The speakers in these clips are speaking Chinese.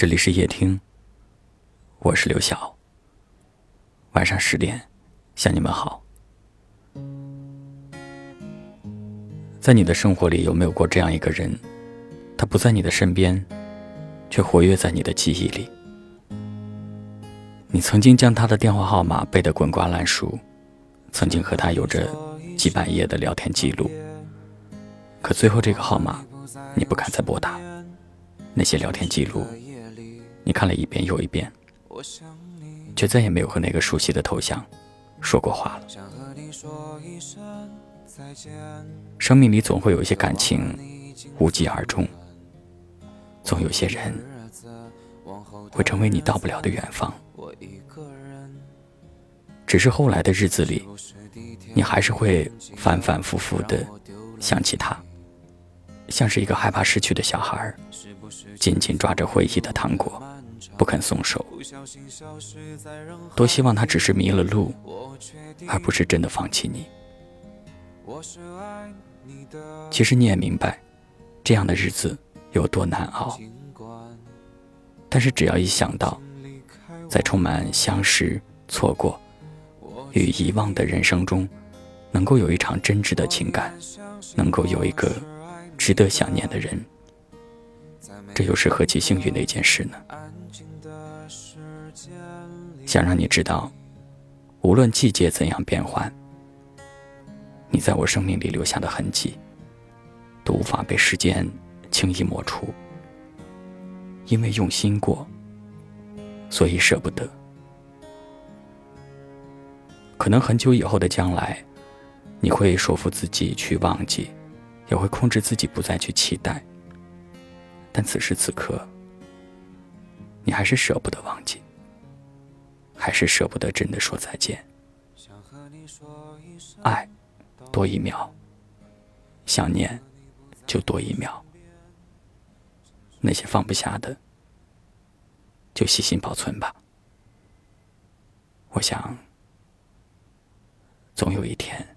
这里是夜听，我是刘晓。晚上十点，向你们好。在你的生活里，有没有过这样一个人？他不在你的身边，却活跃在你的记忆里。你曾经将他的电话号码背得滚瓜烂熟，曾经和他有着几百页的聊天记录。可最后，这个号码你不敢再拨打，那些聊天记录。你看了一遍又一遍，却再也没有和那个熟悉的头像说过话了。生命里总会有一些感情无疾而终，总有些人会成为你到不了的远方。只是后来的日子里，你还是会反反复复的想起他，像是一个害怕失去的小孩，紧紧抓着回忆的糖果。不肯松手，多希望他只是迷了路，而不是真的放弃你。其实你也明白，这样的日子有多难熬。但是只要一想到，在充满相识、错过与遗忘的人生中，能够有一场真挚的情感，能够有一个值得想念的人，这又是何其幸运的一件事呢？想让你知道，无论季节怎样变换，你在我生命里留下的痕迹，都无法被时间轻易抹除。因为用心过，所以舍不得。可能很久以后的将来，你会说服自己去忘记，也会控制自己不再去期待。但此时此刻，你还是舍不得忘记。还是舍不得真的说再见。爱多一秒，想念就多一秒。那些放不下的，就细心保存吧。我想，总有一天，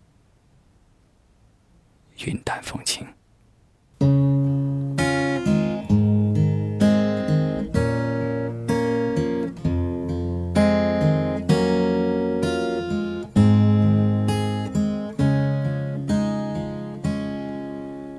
云淡风轻。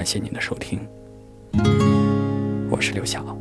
感谢您的收听，我是刘晓。